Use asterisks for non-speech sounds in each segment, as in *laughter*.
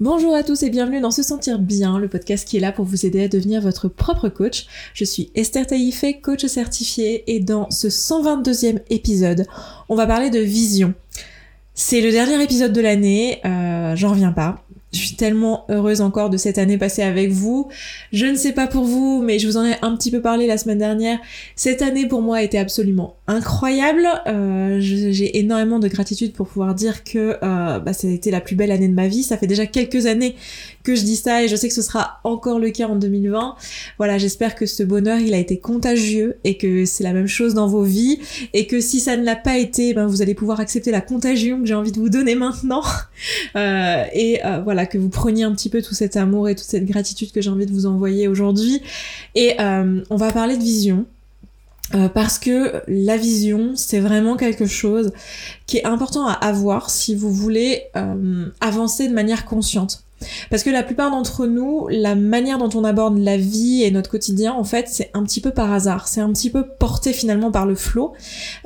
Bonjour à tous et bienvenue dans Se Sentir Bien, le podcast qui est là pour vous aider à devenir votre propre coach. Je suis Esther Taïfé, coach certifiée, et dans ce 122e épisode, on va parler de vision. C'est le dernier épisode de l'année, euh, j'en reviens pas. Je suis tellement heureuse encore de cette année passée avec vous. Je ne sais pas pour vous, mais je vous en ai un petit peu parlé la semaine dernière. Cette année pour moi été absolument incroyable. Euh, j'ai énormément de gratitude pour pouvoir dire que euh, bah, ça a été la plus belle année de ma vie. Ça fait déjà quelques années que je dis ça et je sais que ce sera encore le cas en 2020. Voilà, j'espère que ce bonheur il a été contagieux et que c'est la même chose dans vos vies et que si ça ne l'a pas été, ben vous allez pouvoir accepter la contagion que j'ai envie de vous donner maintenant. *laughs* Euh, et euh, voilà que vous preniez un petit peu tout cet amour et toute cette gratitude que j'ai envie de vous envoyer aujourd'hui. Et on va parler de vision. Euh, parce que la vision, c'est vraiment quelque chose qui est important à avoir si vous voulez euh, avancer de manière consciente. Parce que la plupart d'entre nous, la manière dont on aborde la vie et notre quotidien, en fait, c'est un petit peu par hasard. C'est un petit peu porté finalement par le flot.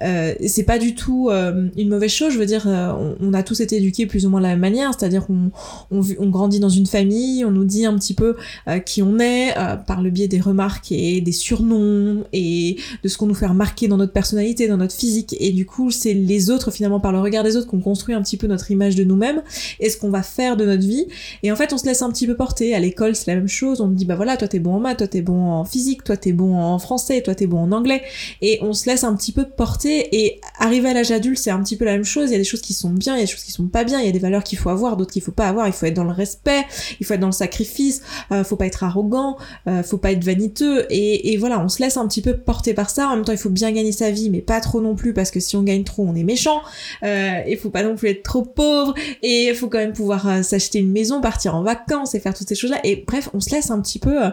Euh, c'est pas du tout euh, une mauvaise chose. Je veux dire, euh, on, a tous été éduqués plus ou moins de la même manière. C'est-à-dire qu'on on, grandit dans une famille, on nous dit un petit peu euh, qui on est par le biais des remarques et des surnoms et de ce qu'on nous fait remarquer dans notre personnalité, dans notre physique. Et du coup, c'est les autres finalement par le regard des autres qu'on construit un petit peu notre image de nous-mêmes et ce qu'on va faire de notre vie. Et en fait, on se laisse un petit peu porter. À l'école, c'est la même chose. On me dit, bah voilà, toi t'es bon en maths, toi t'es bon en physique, toi t'es bon en français, toi t'es bon en anglais. Et on se laisse un petit peu porter. Et arriver à l'âge adulte, c'est un petit peu la même chose. Il y a des choses qui sont bien, il y a des choses qui sont pas bien. Il y a des valeurs qu'il faut avoir, d'autres qu'il faut pas avoir. Il faut être dans le respect, il faut être dans le sacrifice, euh, faut pas être arrogant, euh, faut pas être vaniteux. Et, et voilà, on se laisse un petit peu porter par ça. En même temps, il faut bien gagner sa vie, mais pas trop non plus, parce que si on gagne trop, on est méchant. Euh, il faut pas non plus être trop pauvre. Et il faut quand même pouvoir euh, s'acheter une maison, partir en vacances et faire toutes ces choses-là. Et bref, on se laisse un petit peu euh,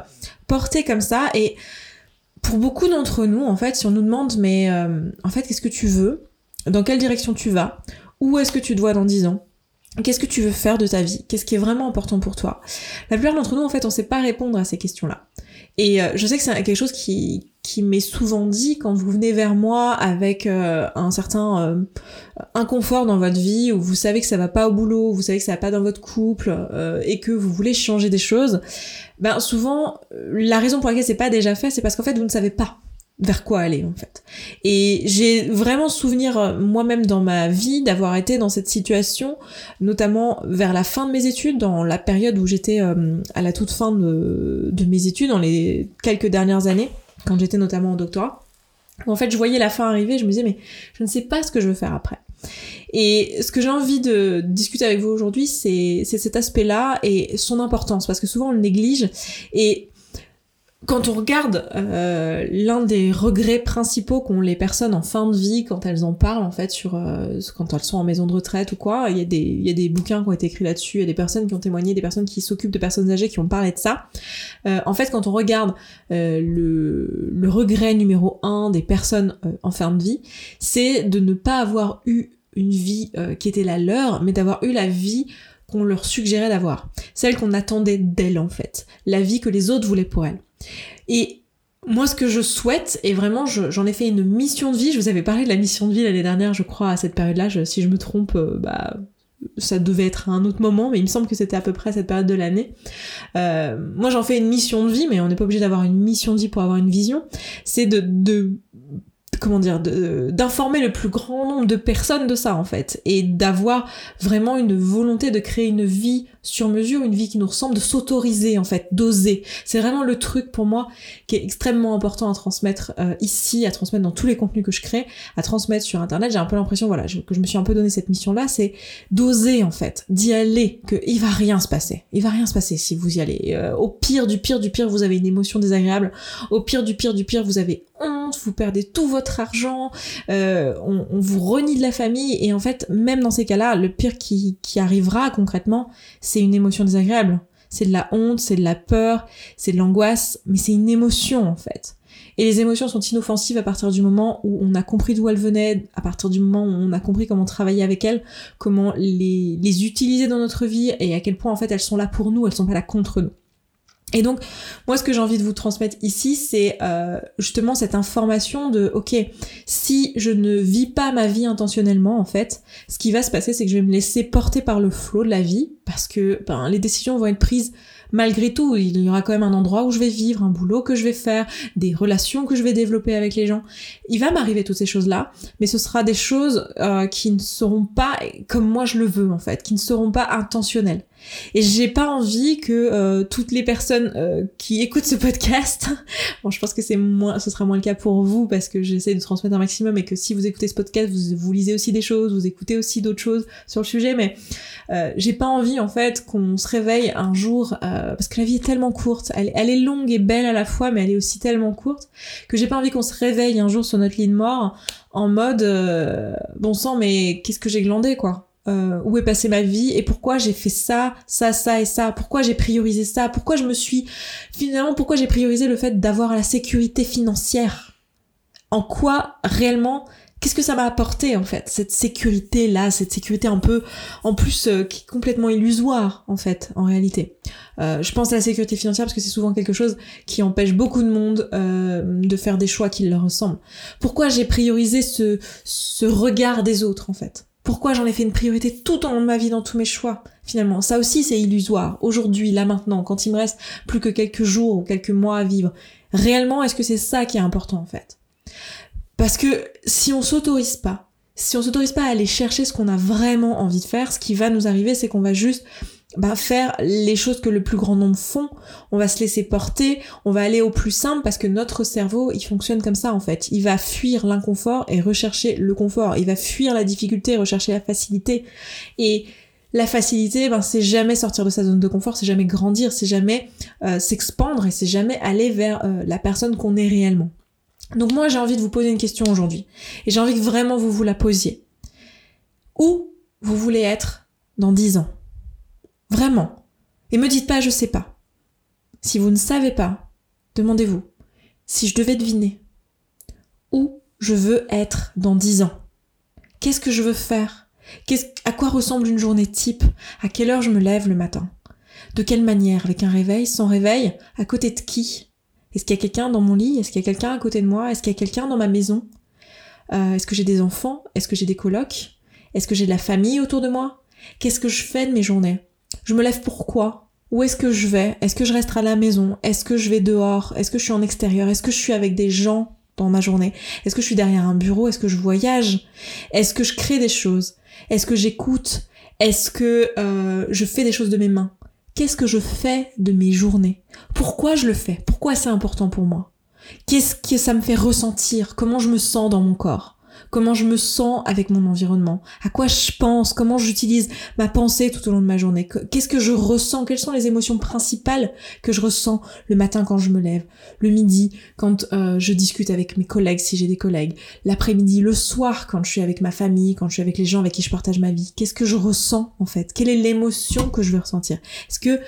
porter comme ça. Et pour beaucoup d'entre nous, en fait, si on nous demande, mais euh, en fait, qu'est-ce que tu veux? Dans quelle direction tu vas? Où est-ce que tu te vois dans 10 ans? Qu'est-ce que tu veux faire de ta vie? Qu'est-ce qui est vraiment important pour toi? La plupart d'entre nous, en fait, on sait pas répondre à ces questions-là. Et euh, je sais que c'est quelque chose qui, qui m'est souvent dit quand vous venez vers moi avec euh, un certain euh, inconfort dans votre vie, où vous savez que ça va pas au boulot, vous savez que ça va pas dans votre couple, et que vous voulez changer des choses. Ben souvent, la raison pour laquelle c'est pas déjà fait, c'est parce qu'en fait vous ne savez pas vers quoi aller en fait. Et j'ai vraiment souvenir euh, moi-même dans ma vie d'avoir été dans cette situation, notamment vers la fin de mes études, dans la période où j'étais euh, à la toute fin de, mes études, dans les quelques dernières années, quand j'étais notamment en doctorat. en fait, je voyais la fin arriver, je me disais mais je ne sais pas ce que je veux faire après. Et ce que j'ai envie de discuter avec vous aujourd'hui, c'est cet aspect-là et son importance, parce que souvent on le néglige. Et quand on regarde euh, l'un des regrets principaux qu'ont les personnes en fin de vie quand elles en parlent en fait sur euh, quand elles sont en maison de retraite ou quoi, il y a des il y a des bouquins qui ont été écrits là-dessus, il y a des personnes qui ont témoigné, des personnes qui s'occupent de personnes âgées qui ont parlé de ça. Euh, en fait, quand on regarde euh, le le regret numéro un des personnes euh, en fin de vie, c'est de ne pas avoir eu une vie qui était la leur, mais d'avoir eu la vie qu'on leur suggérait d'avoir, celle qu'on attendait d'elles en fait, la vie que les autres voulaient pour elles. Et moi, ce que je souhaite, et vraiment, j'en ai fait une mission de vie. Je vous avais parlé de la mission de vie l'année dernière, je crois, à cette période-là. si je me trompe, euh, bah, ça devait être à un autre moment, mais il me semble que c'était à peu près cette période de l'année. Euh, moi, j'en fais une mission de vie, mais on n'est pas obligé d'avoir une mission de vie pour avoir une vision. C'est de, de comment dire, d'informer le plus grand nombre de personnes de ça en fait, et d'avoir vraiment une volonté de créer une vie sur mesure, une vie qui nous ressemble, de s'autoriser en fait, d'oser. C'est vraiment le truc pour moi qui est extrêmement important à transmettre euh, ici, à transmettre dans tous les contenus que je crée, à transmettre sur internet. J'ai un peu l'impression, voilà, que je me suis un peu donné cette mission-là, c'est d'oser en fait, d'y aller, que il va rien se passer. Il va rien se passer si vous y allez. Euh, au pire du pire du pire, vous avez une émotion désagréable. Au pire du pire du pire, vous avez honte, vous perdez tout votre argent, euh, on, vous renie de la famille et en fait, même dans ces cas-là, le pire qui, qui arrivera concrètement, c'est une émotion désagréable. C'est de la honte, c'est de la peur, c'est de l'angoisse, mais c'est une émotion en fait. Et les émotions sont inoffensives à partir du moment où on a compris d'où elles venaient, à partir du moment où on a compris comment travailler avec elles, comment les, utiliser dans notre vie et à quel point en fait elles sont là pour nous, elles sont pas là contre nous. Et donc, moi, ce que j'ai envie de vous transmettre ici, c'est euh, justement cette information de, ok, si je ne vis pas ma vie intentionnellement, en fait, ce qui va se passer, c'est que je vais me laisser porter par le flot de la vie, parce que ben, les décisions vont être prises malgré tout. Il y aura quand même un endroit où je vais vivre, un boulot que je vais faire, des relations que je vais développer avec les gens. Il va m'arriver toutes ces choses-là, mais ce sera des choses euh, qui ne seront pas comme moi je le veux, en fait, qui ne seront pas intentionnelles. Et j'ai pas envie que euh, toutes les personnes euh, qui écoutent ce podcast, *laughs* bon, je pense que c'est moins, ce sera moins le cas pour vous parce que j'essaie de transmettre un maximum et que si vous écoutez ce podcast, vous, lisez aussi des choses, vous écoutez aussi d'autres choses sur le sujet, mais euh, j'ai pas envie en fait qu'on se réveille un jour parce que la vie est tellement courte, elle, est longue et belle à la fois, mais elle est aussi tellement courte que j'ai pas envie qu'on se réveille un jour sur notre lit mort en mode bon sang, mais qu'est-ce que j'ai glandé quoi euh, où est passée ma vie et pourquoi j'ai fait ça, ça, ça et ça, pourquoi j'ai priorisé ça, pourquoi je me suis finalement pourquoi j'ai priorisé le fait d'avoir la sécurité financière. En quoi réellement qu'est-ce que ça m'a apporté en fait cette sécurité là, cette sécurité un peu en plus euh, qui est complètement illusoire en fait en réalité. Euh, je pense à la sécurité financière parce que c'est souvent quelque chose qui empêche beaucoup de monde de faire des choix qui leur ressemblent. Pourquoi j'ai priorisé ce ce regard des autres en fait? Pourquoi j'en ai fait une priorité tout au long de ma vie dans tous mes choix Finalement, ça aussi c'est illusoire. Aujourd'hui, là maintenant, quand il me reste plus que quelques jours ou quelques mois à vivre, réellement, est-ce que c'est ça qui est important en fait? Parce que si on s'autorise pas, si on s'autorise pas à aller chercher ce qu'on a vraiment envie de faire, ce qui va nous arriver, c'est qu'on va juste bah, faire les choses que le plus grand nombre font. On va se laisser porter, on va aller au plus simple parce que notre cerveau, il fonctionne comme ça en fait. Il va fuir l'inconfort et rechercher le confort. Il va fuir la difficulté et rechercher la facilité. Et la facilité, ben, c'est jamais sortir de sa zone de confort, c'est jamais grandir, c'est jamais euh, s'expandre et c'est jamais aller vers euh, la personne qu'on est réellement. Donc moi, j'ai envie de vous poser une question aujourd'hui. Et j'ai envie que vraiment vous vous la posiez. Où vous voulez être dans dix ans? Vraiment. Et me dites pas je sais pas. Si vous ne savez pas, demandez-vous si je devais deviner où je veux être dans dix ans? Qu'est-ce que je veux faire? À quoi ressemble une journée type? À quelle heure je me lève le matin? De quelle manière? Avec un réveil Sans réveil? À côté de qui? Est-ce qu'il y a quelqu'un dans mon lit? Est-ce qu'il y a quelqu'un à côté de moi? Est-ce qu'il y a quelqu'un dans ma maison? Euh, Est-ce que j'ai des enfants? Est-ce que j'ai des colocs? Est-ce que j'ai de la famille autour de moi? Qu'est-ce que je fais de mes journées? Je me lève pourquoi? Où est-ce que je vais? Est-ce que je reste à la maison? Est-ce que je vais dehors? Est-ce que je suis en extérieur? Est-ce que je suis avec des gens dans ma journée? Est-ce que je suis derrière un bureau? Est-ce que je voyage? Est-ce que je crée des choses? Est-ce que j'écoute? Est-ce que euh, je fais des choses de mes mains? Qu'est-ce que je fais de mes journées? Pourquoi je le fais? Pourquoi c'est important pour moi? Qu'est-ce que ça me fait ressentir? Comment je me sens dans mon corps? Comment je me sens avec mon environnement, à quoi je pense, comment j'utilise ma pensée tout au long de ma journée, qu'est-ce que je ressens, quelles sont les émotions principales que je ressens le matin quand je me lève, le midi quand euh, je discute avec mes collègues si j'ai des collègues, l'après-midi, le soir quand je suis avec ma famille, quand je suis avec les gens avec qui je partage ma vie, qu'est-ce que je ressens en fait, quelle est l'émotion que je veux ressentir, est-ce que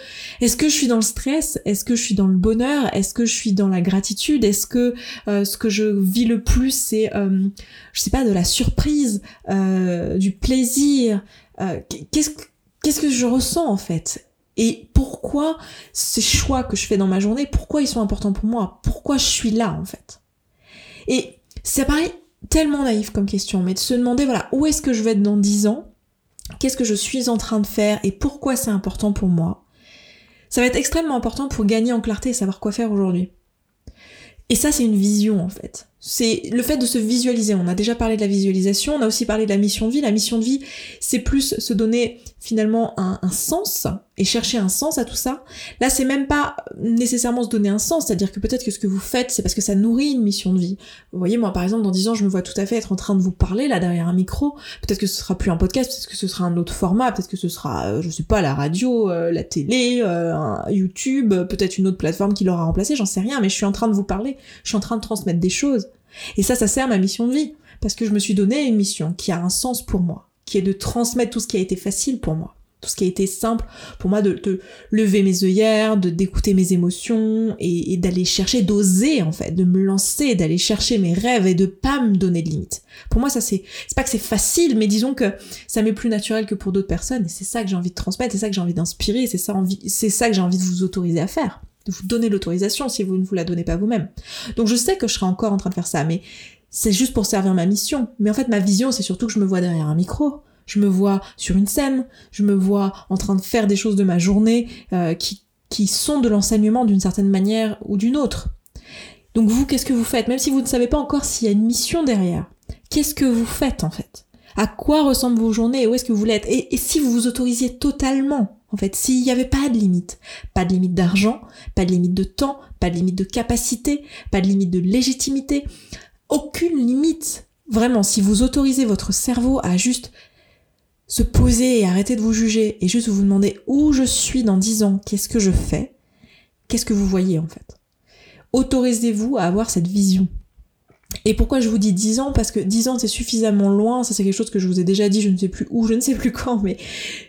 est-ce que je suis dans le stress, est-ce que je suis dans le bonheur, est-ce que je suis dans la gratitude, est-ce que euh, ce que je vis le plus c'est euh, je sais pas, de la surprise, euh, du plaisir. Euh, qu'est-ce que je ressens en fait? Et pourquoi ces choix que je fais dans ma journée, pourquoi ils sont importants pour moi? Pourquoi je suis là en fait? Et ça paraît tellement naïf comme question, mais de se demander voilà où est-ce que je vais être dans 10 ans? Qu'est-ce que je suis en train de faire et pourquoi c'est important pour moi? Ça va être extrêmement important pour gagner en clarté et savoir quoi faire aujourd'hui. Et ça, c'est une vision en fait c'est le fait de se visualiser. On a déjà parlé de la visualisation, on a aussi parlé de la mission de vie. La mission de vie, c'est plus se donner finalement un, sens et chercher un sens à tout ça. Là, c'est même pas nécessairement se donner un sens, c'est-à-dire que peut-être que ce que vous faites, c'est parce que ça nourrit une mission de vie. Vous voyez, moi, par exemple, dans 10 ans, je me vois tout à fait être en train de vous parler là derrière un micro. Peut-être que ce sera plus un podcast, peut-être que ce sera un autre format, peut-être que ce sera, euh, je sais pas, la radio, euh, la télé, euh, YouTube, peut-être une autre plateforme qui l'aura remplacé, j'en sais rien, mais je suis en train de vous parler, je suis en train de transmettre des choses. Et ça, ça sert ma mission de vie. Parce que je me suis donné une mission qui a un sens pour moi, qui est de transmettre tout ce qui a été facile pour moi, tout ce qui a été simple pour moi de, de lever mes œillères, de d'écouter mes émotions et, d'aller chercher, d'oser en fait, de me lancer, d'aller chercher mes rêves et de pas me donner de limites. Pour moi, ça c'est, c'est pas que c'est facile, mais disons que ça m'est plus naturel que pour d'autres personnes et c'est ça que j'ai envie de transmettre, c'est ça que j'ai envie d'inspirer, c'est ça envie, c'est ça que j'ai envie de vous autoriser à faire. De vous donner l'autorisation si vous ne vous la donnez pas vous-même. Donc je sais que je serai encore en train de faire ça, mais c'est juste pour servir ma mission. Mais en fait, ma vision, c'est surtout que je me vois derrière un micro. Je me vois sur une scène, je me vois en train de faire des choses de ma journée euh, qui, qui sont de l'enseignement d'une certaine manière ou d'une autre. Donc vous, qu'est-ce que vous faites? Même si vous ne savez pas encore s'il y a une mission derrière, qu'est-ce que vous faites en fait? À quoi ressemblent vos journées Où est-ce que vous voulez être et, et si vous vous autorisiez totalement en fait, s'il n'y avait pas de limite, pas de limite d'argent, pas de limite de temps, pas de limite de capacité, pas de limite de légitimité, aucune limite. Vraiment, si vous autorisez votre cerveau à juste se poser et arrêter de vous juger et juste vous demander où je suis dans 10 ans, qu'est-ce que je fais, qu'est-ce que vous voyez en fait? Autorisez-vous à avoir cette vision. Et pourquoi je vous dis 10 ans? Parce que 10 ans c'est suffisamment loin, ça c'est quelque chose que je vous ai déjà dit, je ne sais plus où, je ne sais plus quand, mais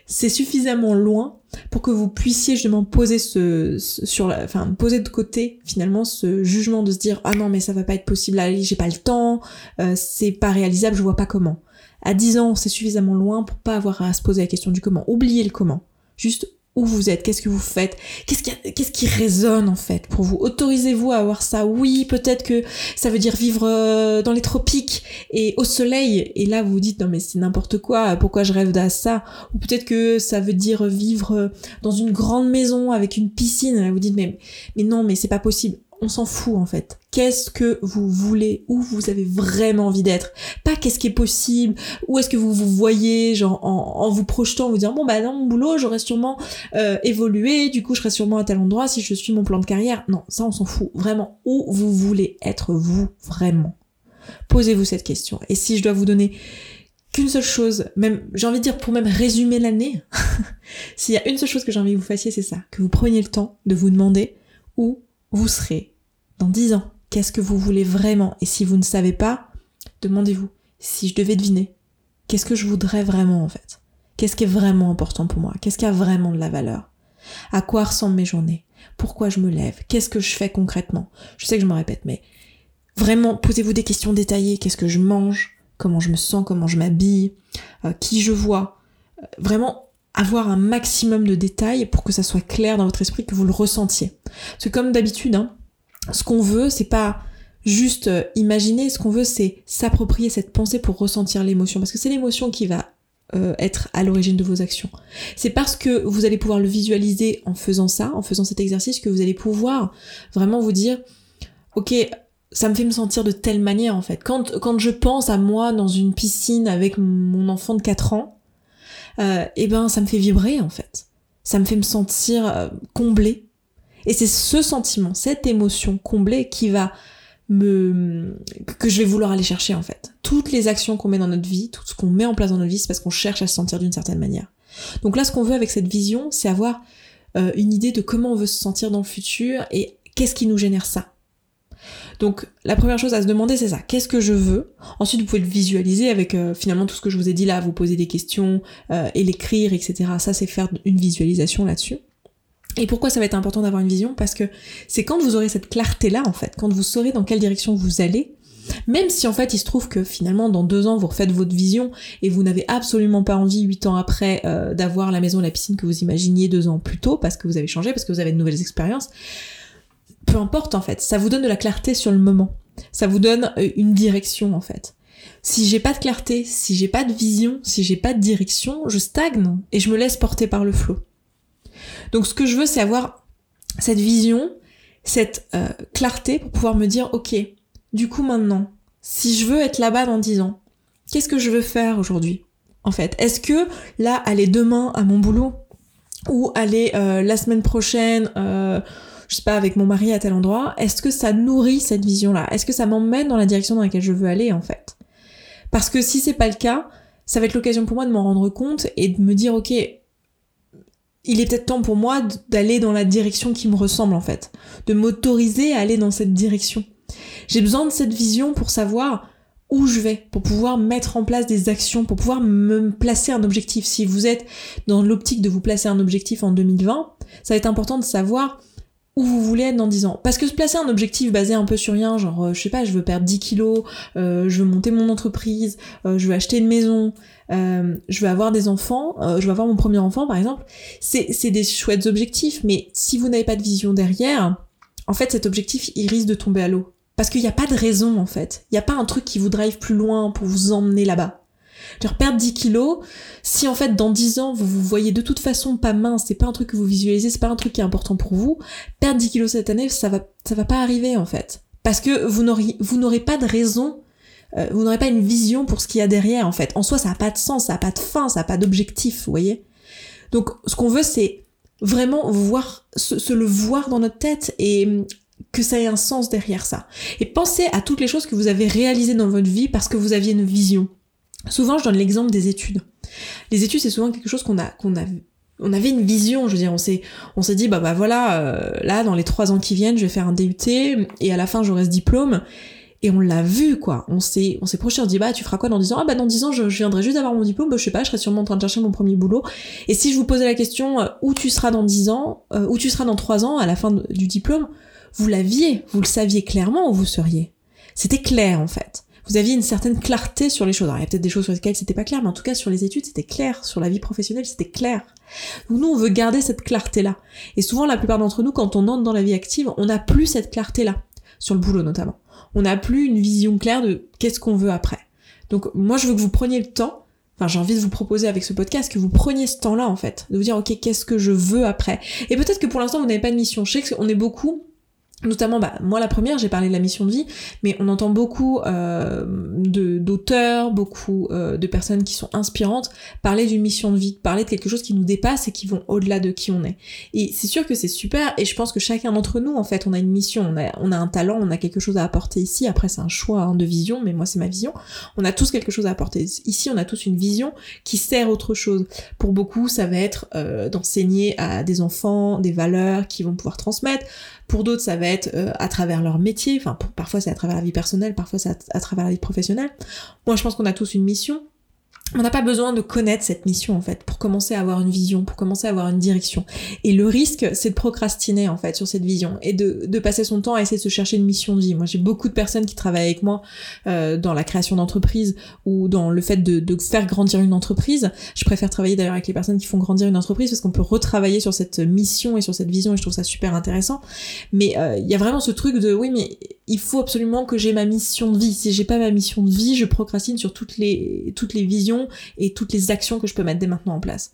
c'est suffisamment loin pour que vous puissiez justement poser ce, sur la, enfin poser de côté finalement ce jugement de se dire ah non mais ça va pas être possible, j'ai pas le temps, euh, c'est pas réalisable, je vois pas comment. À 10 ans c'est suffisamment loin pour pas avoir à se poser la question du comment, oubliez le comment, juste où vous êtes, qu'est-ce que vous faites, qu'est-ce qui, qu'est-ce qui résonne en fait pour vous. Autorisez-vous à avoir ça. Oui, peut-être que ça veut dire vivre euh, dans les tropiques et au soleil. Et là, vous vous dites non mais c'est n'importe quoi. Pourquoi je rêve d'à ça? Ou peut-être que ça veut dire vivre dans une grande maison avec une piscine. Là, vous dites mais mais non mais c'est pas possible on s'en fout en fait. Qu'est-ce que vous voulez, où vous avez vraiment envie d'être Pas qu'est-ce qui est possible, où est-ce que vous vous voyez, genre en, vous projetant, vous dire bon bah dans mon boulot j'aurais sûrement euh, évolué, du coup je serais sûrement à tel endroit si je suis mon plan de carrière. Non, ça on s'en fout. Vraiment, où vous voulez être vous vraiment Posez-vous cette question. Et si je dois vous donner qu'une seule chose, même j'ai envie de dire pour même résumer l'année, *laughs* s'il y a une seule chose que j'ai envie que vous fassiez, c'est ça, que vous preniez le temps de vous demander où vous serez dans dix ans, qu'est-ce que vous voulez vraiment? Et si vous ne savez pas, demandez-vous, si je devais deviner, qu'est-ce que je voudrais vraiment en fait? Qu'est-ce qui est vraiment important pour moi? Qu'est-ce qui a vraiment de la valeur? À quoi ressemblent mes journées? Pourquoi je me lève? Qu'est-ce que je fais concrètement? Je sais que je me répète, mais vraiment, posez-vous des questions détaillées. Qu'est-ce que je mange? Comment je me sens? Comment je m'habille? Euh, Qui je vois? Euh, Vraiment, avoir un maximum de détails pour que ça soit clair dans votre esprit, que vous le ressentiez. Parce comme d'habitude, hein, ce qu'on veut, c'est pas juste euh, imaginer, ce qu'on veut, c'est s'approprier cette pensée pour ressentir l'émotion, parce que c'est l'émotion qui va euh, être à l'origine de vos actions. C'est parce que vous allez pouvoir le visualiser en faisant ça, en faisant cet exercice, que vous allez pouvoir vraiment vous dire, ok, ça me fait me sentir de telle manière en fait. Quand, quand je pense à moi dans une piscine avec mon enfant de 4 ans, euh, eh ben ça me fait vibrer en fait. Ça me fait me sentir comblée, et c'est ce sentiment, cette émotion comblée qui va me que je vais vouloir aller chercher en fait. Toutes les actions qu'on met dans notre vie, tout ce qu'on met en place dans notre vie, c'est parce qu'on cherche à se sentir d'une certaine manière. Donc là, ce qu'on veut avec cette vision, c'est avoir euh, une idée de comment on veut se sentir dans le futur et qu'est-ce qui nous génère ça. Donc la première chose à se demander, c'est ça. Qu'est-ce que je veux? Ensuite, vous pouvez le visualiser avec euh, finalement tout ce que je vous ai dit là, vous poser des questions euh, et l'écrire, etc. Ça, c'est faire une visualisation là-dessus. Et pourquoi ça va être important d'avoir une vision? Parce que c'est quand vous aurez cette clarté-là, en fait, quand vous saurez dans quelle direction vous allez, même si en fait il se trouve que finalement dans deux ans vous refaites votre vision et vous n'avez absolument pas envie huit ans après euh, d'avoir la maison la piscine que vous imaginiez deux ans plus tôt parce que vous avez changé, parce que vous avez de nouvelles expériences, peu importe en fait, ça vous donne de la clarté sur le moment. Ça vous donne euh, une direction en fait. Si j'ai pas de clarté, si j'ai pas de vision, si j'ai pas de direction, je stagne et je me laisse porter par le flot. Donc ce que je veux, c'est avoir cette vision, cette euh, clarté pour pouvoir me dire, ok, du coup maintenant, si je veux être là-bas dans 10 ans, qu'est-ce que je veux faire aujourd'hui En fait, est-ce que là, aller demain à mon boulot ou aller euh, la semaine prochaine, euh, je sais pas, avec mon mari à tel endroit, est-ce que ça nourrit cette vision-là? Est-ce que ça m'emmène dans la direction dans laquelle je veux aller en fait? Parce que si c'est pas le cas, ça va être l'occasion pour moi de m'en rendre compte et de me dire, ok, il est peut-être temps pour moi d'aller dans la direction qui me ressemble en fait, de m'autoriser à aller dans cette direction. J'ai besoin de cette vision pour savoir où je vais, pour pouvoir mettre en place des actions, pour pouvoir me placer un objectif. Si vous êtes dans l'optique de vous placer un objectif en 2020, ça va être important de savoir où vous voulez être dans 10 ans. Parce que se placer un objectif basé un peu sur rien, genre, euh, je sais pas, je veux perdre 10 kilos, euh, je veux monter mon entreprise, euh, je veux acheter une maison, je veux avoir des enfants, je veux avoir mon premier enfant par exemple, c'est des chouettes objectifs, mais si vous n'avez pas de vision derrière, en fait cet objectif il risque de tomber à l'eau. Parce qu'il n'y a pas de raison en fait. Il n'y a pas un truc qui vous drive plus loin pour vous emmener là-bas. Genre perdre 10 kilos, si en fait dans 10 ans vous vous voyez de toute façon pas mince, c'est pas un truc que vous visualisez, c'est pas un truc qui est important pour vous, perdre 10 kilos cette année, ça va, ça va pas arriver en fait. Parce que vous n'aurez, vous n'aurez pas de raison, euh, vous n'aurez pas une vision pour ce qu'il y a derrière en fait. En soi ça a pas de sens, ça a pas de fin, ça a pas d'objectif, vous voyez. Donc ce qu'on veut c'est vraiment voir, se, le voir dans notre tête et que ça ait un sens derrière ça. Et pensez à toutes les choses que vous avez réalisées dans votre vie parce que vous aviez une vision. Souvent, je donne l'exemple des études. Les études, c'est souvent quelque chose qu'on a, qu'on a, on avait une vision. Je veux dire, on s'est, on s'est dit, bah bah voilà, euh, là, dans les trois ans qui viennent, je vais faire un DUT et à la fin, j'aurai ce diplôme. Et on l'a vu, quoi. On s'est, on s'est projeté, on dit, bah, tu feras quoi dans 10 ans? Ah, bah, dans 10 ans, je, viendrai juste d'avoir mon diplôme, bah, je sais pas, je serai sûrement en train de chercher mon premier boulot. Et si je vous posais la question, euh, où tu seras dans 10 ans, euh, où tu seras dans 3 ans, à la fin du diplôme, vous l'aviez, vous le saviez clairement où vous seriez? C'était clair, en fait vous aviez une certaine clarté sur les choses. Alors, il y a peut-être des choses sur lesquelles c'était pas clair, mais en tout cas, sur les études, c'était clair. Sur la vie professionnelle, c'était clair. nous, on veut garder cette clarté-là. Et souvent, la plupart d'entre nous, quand on entre dans la vie active, on n'a plus cette clarté-là. Sur le boulot, notamment. On n'a plus une vision claire de qu'est-ce qu'on veut après. Donc, moi, je veux que vous preniez le temps Enfin, j'ai envie de vous proposer avec ce podcast que vous preniez ce temps-là, en fait. De vous dire, ok, qu'est-ce que je veux après? Et peut-être que pour l'instant, vous n'avez pas de mission. Je sais qu'on est beaucoup Notamment, bah, moi la première, j'ai parlé de la mission de vie, mais on entend beaucoup euh, d'auteurs, beaucoup euh, de personnes qui sont inspirantes parler d'une mission de vie, parler de quelque chose qui nous dépasse et qui vont au-delà de qui on est. Et c'est sûr que c'est super, et je pense que chacun d'entre nous, en fait, on a une mission, on a, on a un talent, on a quelque chose à apporter ici. Après, c'est un choix hein, de vision, mais moi c'est ma vision. On a tous quelque chose à apporter. Ici, on a tous une vision qui sert autre chose. Pour beaucoup, ça va être euh, d'enseigner à des enfants des valeurs qui vont pouvoir transmettre. Pour d'autres, ça va être euh, à travers leur métier. Enfin, parfois c'est à travers la vie personnelle, parfois c'est à, travers la vie professionnelle. Moi, je pense qu'on a tous une mission on n'a pas besoin de connaître cette mission en fait pour commencer à avoir une vision, pour commencer à avoir une direction. Et le risque, c'est de procrastiner en fait sur cette vision et de, de, passer son temps à essayer de se chercher une mission de vie. Moi, j'ai beaucoup de personnes qui travaillent avec moi euh, dans la création d'entreprise ou dans le fait de, de, faire grandir une entreprise. Je préfère travailler d'ailleurs avec les personnes qui font grandir une entreprise parce qu'on peut retravailler sur cette mission et sur cette vision et je trouve ça super intéressant. Mais euh, il y a vraiment ce truc de oui, mais il faut absolument que j'ai ma mission de vie. Si j'ai pas ma mission de vie, je procrastine sur toutes les toutes les visions et toutes les actions que je peux mettre dès maintenant en place.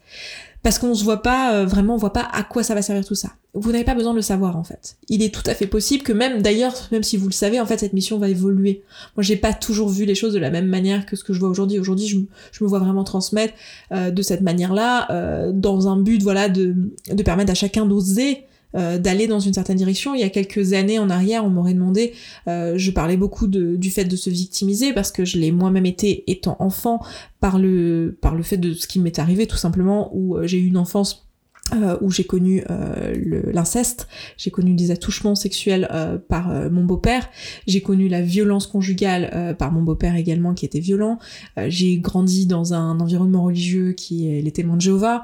Parce qu'on se voit pas, euh, vraiment, on voit pas à quoi ça va servir tout ça. Vous n'avez pas besoin de le savoir, en fait. Il est tout à fait possible que même, d'ailleurs, même si vous le savez, en fait, cette mission va évoluer. Moi, j'ai pas toujours vu les choses de la même manière que ce que je vois aujourd'hui. Aujourd'hui, je, me vois vraiment transmettre euh, de cette manière-là, euh, dans un but, voilà, de, de permettre à chacun d'oser euh, d'aller dans une certaine direction. Il y a quelques années en arrière, on m'aurait demandé, euh, je parlais beaucoup du fait de se victimiser parce que je l'ai moi-même été étant enfant par le par le fait de ce qui m'est arrivé tout simplement où euh, j'ai eu une enfance euh, où j'ai connu euh, l'inceste, j'ai connu des attouchements sexuels euh, par euh, mon beau-père, j'ai connu la violence conjugale par mon beau-père également qui était violent, j'ai grandi dans un environnement religieux qui est les témoins de Jéhovah,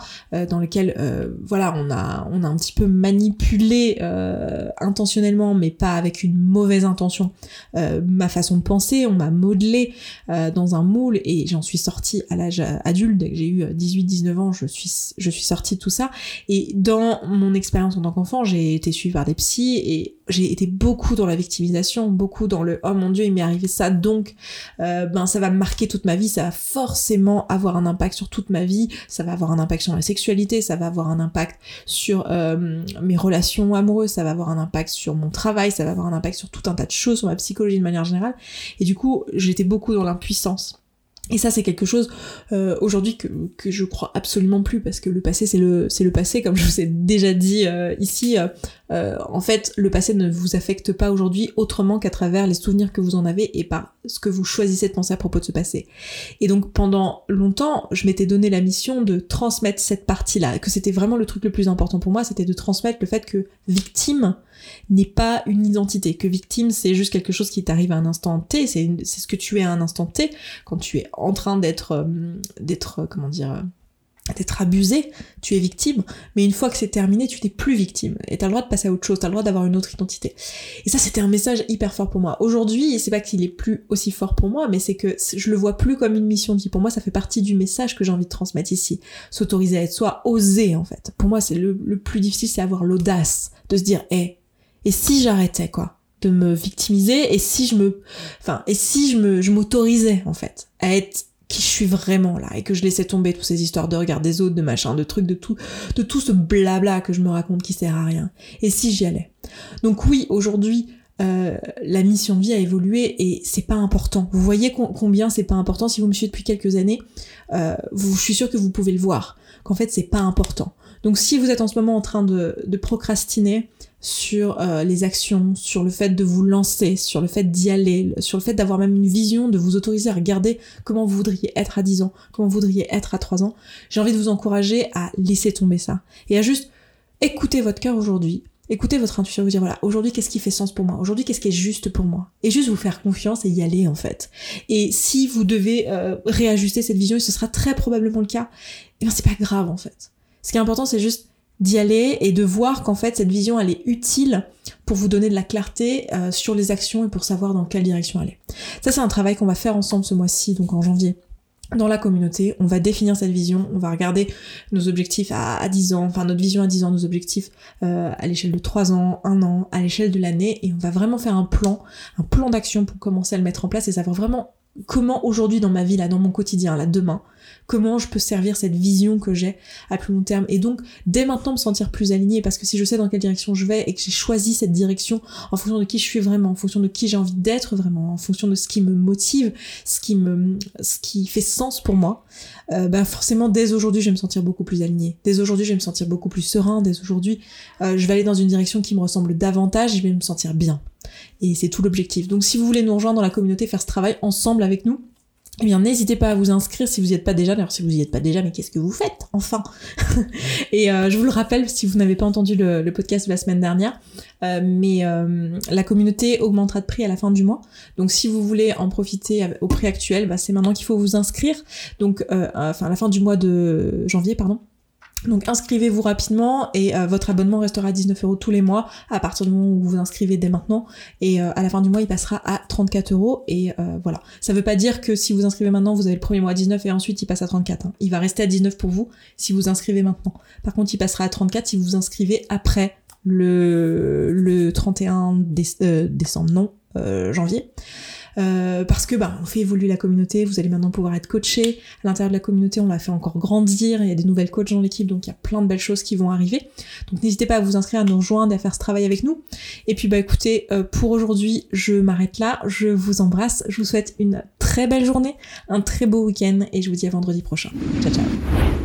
dans lequel voilà on a on a un petit peu manipulé intentionnellement mais pas avec une mauvaise intention. Ma façon de penser, on m'a modelé dans un moule et j'en suis sortie à l'âge adulte, dès que j'ai eu 18-19 ans, je suis je suis sortie de tout ça et dans mon expérience en tant qu'enfant, j'ai été suivie par des psys et j'ai été beaucoup dans la victimisation, beaucoup dans le oh mon dieu il m'est arrivé ça donc euh, ben ça va marquer toute ma vie, ça va forcément avoir un impact sur toute ma vie, ça va avoir un impact sur ma sexualité, ça va avoir un impact sur euh, mes relations amoureuses, ça va avoir un impact sur mon travail, ça va avoir un impact sur tout un tas de choses, sur ma psychologie de manière générale. Et du coup j'étais beaucoup dans l'impuissance. Et ça, c'est quelque chose euh, aujourd'hui que, que je crois absolument plus parce que le passé, c'est le passé, comme *laughs* je vous ai déjà dit euh, ici. Euh, en fait, le passé ne vous affecte pas aujourd'hui autrement qu'à travers les souvenirs que vous en avez et par ce que vous choisissez de penser à propos de ce passé. Et donc pendant longtemps, je m'étais donné la mission de transmettre cette partie-là, que c'était vraiment le truc le plus important pour moi, c'était de transmettre le fait que victime n'est pas une identité, que victime c'est juste quelque chose qui t'arrive à un instant T, c'est ce que tu es à un instant T quand tu es en train d'être euh, d'être euh, comment dire d'être abusé, tu es victime, mais une fois que c'est terminé, tu n'es plus victime. Et t'as le droit de passer à autre chose, t'as le droit d'avoir une autre identité. Et ça, c'était un message hyper fort pour moi. Aujourd'hui, c'est pas qu'il est plus aussi fort pour moi, mais c'est que je le vois plus comme une mission de vie. Pour moi, ça fait partie du message que j'ai envie de transmettre ici. S'autoriser à être soi, oser, en fait. Pour moi, c'est le, plus difficile, c'est avoir l'audace de se dire, hé, et si j'arrêtais, quoi? de me victimiser et si je me enfin et si je me je m'autorisais en fait à être qui je suis vraiment là et que je laissais tomber toutes ces histoires de regard des autres, de machin, de trucs, de tout, de tout ce blabla que je me raconte qui sert à rien. Et si j'y allais? Donc oui, aujourd'hui, euh, la mission de vie a évolué et c'est pas important. Vous voyez combien c'est pas important si vous me suivez depuis quelques années. Euh, vous, je suis sûre que vous pouvez le voir qu'en fait c'est pas important. Donc si vous êtes en ce moment en train de, de procrastiner, sur euh, les actions, sur le fait de vous lancer, sur le fait d'y aller, sur le fait d'avoir même une vision, de vous autoriser à regarder comment vous voudriez être à 10 ans, comment vous voudriez être à 3 ans, j'ai envie de vous encourager à laisser tomber ça et à juste écouter votre cœur aujourd'hui, écouter votre intuition, vous dire voilà, aujourd'hui qu'est-ce qui fait sens pour moi, aujourd'hui qu'est-ce qui est juste pour moi, et juste vous faire confiance et y aller en fait. Et si vous devez euh, réajuster cette vision, et ce sera très probablement le cas, et eh bien c'est pas grave en fait. Ce qui est important c'est juste d'y aller et de voir qu'en fait cette vision elle est utile pour vous donner de la clarté euh, sur les actions et pour savoir dans quelle direction aller. Ça c'est un travail qu'on va faire ensemble ce mois-ci, donc en janvier. Dans la communauté, on va définir cette vision, on va regarder nos objectifs à, 10 ans, enfin notre vision à 10 ans, nos objectifs euh, à l'échelle de 3 ans, 1 an, à l'échelle de l'année, et on va vraiment faire un plan, un plan d'action pour commencer à le mettre en place et savoir vraiment comment aujourd'hui dans ma vie, là, dans mon quotidien, là, demain, comment je peux servir cette vision que j'ai à plus long terme et donc dès maintenant me sentir plus alignée parce que si je sais dans quelle direction je vais et que j'ai choisi cette direction en fonction de qui je suis vraiment, en fonction de qui j'ai envie d'être vraiment, en fonction de ce qui me motive, ce qui me, ce qui fait sens pour moi, euh, bah forcément dès aujourd'hui je vais me sentir beaucoup plus alignée. Dès aujourd'hui je vais me sentir beaucoup plus serein. Dès aujourd'hui euh, je vais aller dans une direction qui me ressemble davantage. Je vais me sentir bien. Et c'est tout l'objectif. Donc si vous voulez nous rejoindre dans la communauté, faire ce travail ensemble avec nous, eh bien, n'hésitez pas à vous inscrire si vous n'y êtes pas déjà. D'ailleurs, si vous n'y êtes pas déjà, mais qu'est-ce que vous faites Enfin? *laughs* Et euh, je vous le rappelle, si vous n'avez pas entendu le, podcast de la semaine dernière, euh, mais euh, la communauté augmentera de prix à la fin du mois. Donc, si vous voulez en profiter au prix actuel, bah, c'est maintenant qu'il faut vous inscrire. Donc, enfin, à la fin du mois de janvier, pardon. Donc inscrivez-vous rapidement et euh, votre abonnement restera à 19 euros tous les mois à partir du moment où vous vous inscrivez dès maintenant et euh, à la fin du mois il passera à 34 euros et euh, voilà. Ça veut pas dire que si vous inscrivez maintenant vous avez le premier mois à 19 et ensuite il passe à 34. Hein. Il va rester à 19 pour vous si vous inscrivez maintenant. Par contre il passera à 34 si vous vous inscrivez après le, le 31 décembre, non, janvier. Euh, parce que bah, on fait évoluer la communauté, vous allez maintenant pouvoir être coaché. À l'intérieur de la communauté, on l'a fait encore grandir, il y a des nouvelles coachs dans l'équipe, donc il y a plein de belles choses qui vont arriver. Donc n'hésitez pas à vous inscrire, à nous rejoindre à faire ce travail avec nous. Et puis bah écoutez, euh, pour aujourd'hui, je m'arrête là, je vous embrasse, je vous souhaite une très belle journée, un très beau week-end et je vous dis à vendredi prochain. Ciao ciao